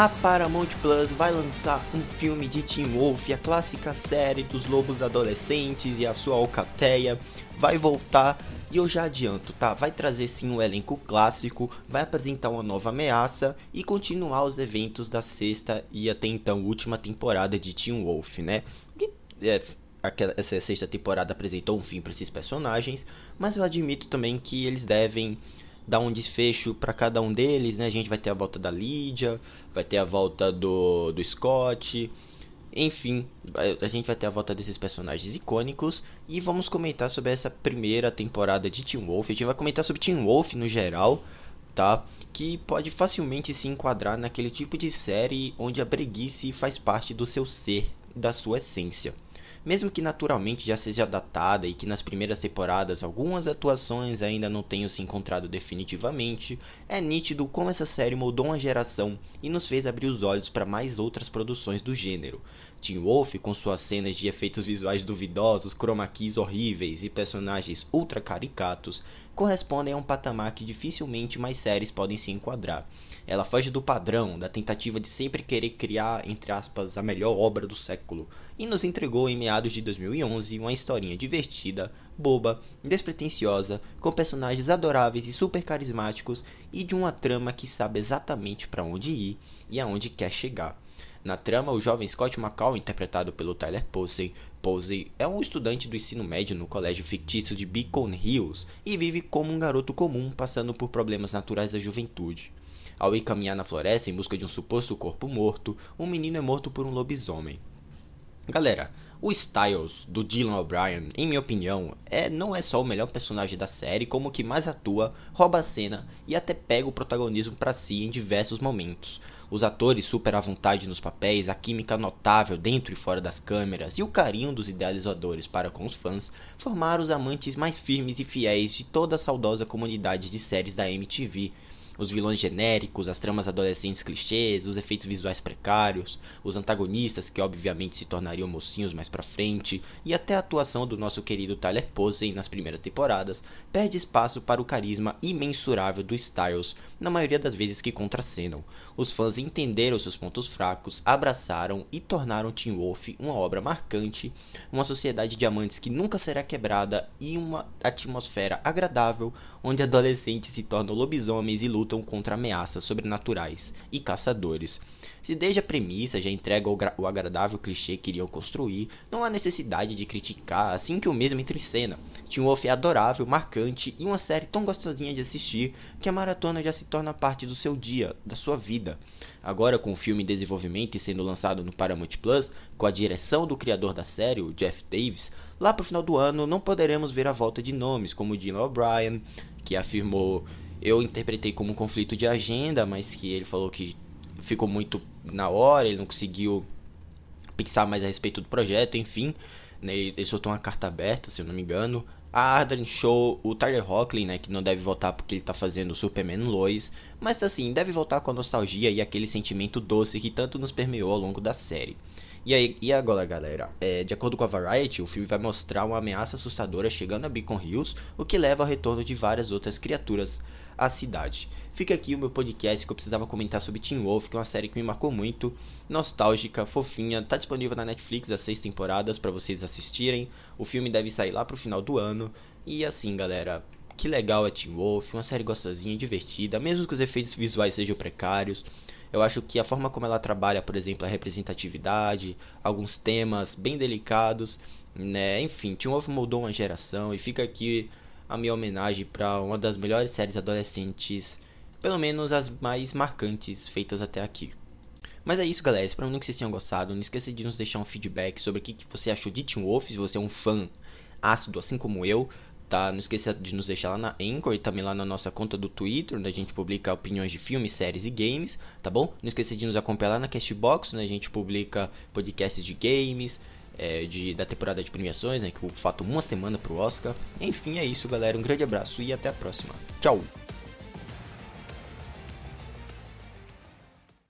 a Paramount Plus vai lançar um filme de Teen Wolf, a clássica série dos lobos adolescentes e a sua alcateia vai voltar e eu já adianto, tá? Vai trazer sim um elenco clássico, vai apresentar uma nova ameaça e continuar os eventos da sexta e até então última temporada de Teen Wolf, né? É, essa sexta temporada apresentou um fim para esses personagens, mas eu admito também que eles devem dar um desfecho para cada um deles, né? A gente vai ter a volta da Lydia, vai ter a volta do, do Scott, enfim, a gente vai ter a volta desses personagens icônicos e vamos comentar sobre essa primeira temporada de Teen Wolf. A gente vai comentar sobre Teen Wolf no geral, tá? Que pode facilmente se enquadrar naquele tipo de série onde a breguice faz parte do seu ser, da sua essência. Mesmo que naturalmente já seja datada e que nas primeiras temporadas algumas atuações ainda não tenham se encontrado definitivamente, é nítido como essa série moldou uma geração e nos fez abrir os olhos para mais outras produções do gênero. Teen Wolf, com suas cenas de efeitos visuais duvidosos, chroma keys horríveis e personagens ultra caricatos, correspondem a um patamar que dificilmente mais séries podem se enquadrar. Ela foge do padrão, da tentativa de sempre querer criar, entre aspas, a melhor obra do século, e nos entregou em meados de 2011 uma historinha divertida, boba, despretensiosa, com personagens adoráveis e super carismáticos e de uma trama que sabe exatamente para onde ir e aonde quer chegar. Na trama, o jovem Scott McCall, interpretado pelo Tyler Posey, Posey é um estudante do ensino médio no colégio fictício de Beacon Hills e vive como um garoto comum, passando por problemas naturais da juventude. Ao ir caminhar na floresta em busca de um suposto corpo morto, um menino é morto por um lobisomem. Galera, o Styles, do Dylan O'Brien, em minha opinião, é, não é só o melhor personagem da série, como o que mais atua, rouba a cena e até pega o protagonismo para si em diversos momentos. Os atores super à vontade nos papéis, a química notável dentro e fora das câmeras e o carinho dos idealizadores para com os fãs formaram os amantes mais firmes e fiéis de toda a saudosa comunidade de séries da MTV, os vilões genéricos, as tramas adolescentes clichês, os efeitos visuais precários, os antagonistas que obviamente se tornariam mocinhos mais pra frente, e até a atuação do nosso querido Tyler Posey nas primeiras temporadas perde espaço para o carisma imensurável do Styles, na maioria das vezes que contracenam. Os fãs entenderam seus pontos fracos, abraçaram e tornaram Teen Wolf uma obra marcante, uma sociedade de amantes que nunca será quebrada e uma atmosfera agradável onde adolescentes se tornam lobisomens e lutam lutam contra ameaças sobrenaturais e caçadores. Se desde a premissa já entrega o, agradável clichê que iriam construir, não há necessidade de criticar assim que o mesmo entra em cena. Teen Wolf é adorável, marcante e uma série tão gostosinha de assistir que a maratona já se torna parte do seu dia, da sua vida. Agora, com o filme em desenvolvimento e sendo lançado no Paramount Plus, com a direção do criador da série, o Jeff Davis, lá pro final do ano não poderemos ver a volta de nomes como Dylan O'Brien, que afirmou eu interpretei como um conflito de agenda, mas que ele falou que ficou muito na hora, ele não conseguiu pensar mais a respeito do projeto, enfim. Né, ele soltou uma carta aberta, se eu não me engano. A Arden Show, o Tyler Hockley, né, que não deve voltar porque ele tá fazendo o Superman Lois, mas assim, deve voltar com a nostalgia e aquele sentimento doce que tanto nos permeou ao longo da série. E, aí, e agora, galera? É, de acordo com a Variety, o filme vai mostrar uma ameaça assustadora chegando a Beacon Hills, o que leva ao retorno de várias outras criaturas à cidade. Fica aqui o meu podcast que eu precisava comentar sobre Teen Wolf, que é uma série que me marcou muito, nostálgica, fofinha, tá disponível na Netflix as seis temporadas para vocês assistirem. O filme deve sair lá pro final do ano. E assim, galera, que legal é Teen Wolf, uma série gostosinha, divertida, mesmo que os efeitos visuais sejam precários. Eu acho que a forma como ela trabalha, por exemplo, a representatividade, alguns temas bem delicados, né? Enfim, Teen Wolf moldou uma geração e fica aqui a minha homenagem para uma das melhores séries adolescentes, pelo menos as mais marcantes feitas até aqui. Mas é isso, galera. Espero muito que vocês tenham gostado. Não esqueça de nos deixar um feedback sobre o que você achou de Teen Wolf, se você é um fã ácido, assim como eu tá? Não esqueça de nos deixar lá na Anchor e também lá na nossa conta do Twitter, onde a gente publica opiniões de filmes, séries e games, tá bom? Não esqueça de nos acompanhar lá na Castbox, onde a gente publica podcasts de games, é, de, da temporada de premiações, né? Que fato uma semana pro Oscar. Enfim, é isso, galera. Um grande abraço e até a próxima. Tchau!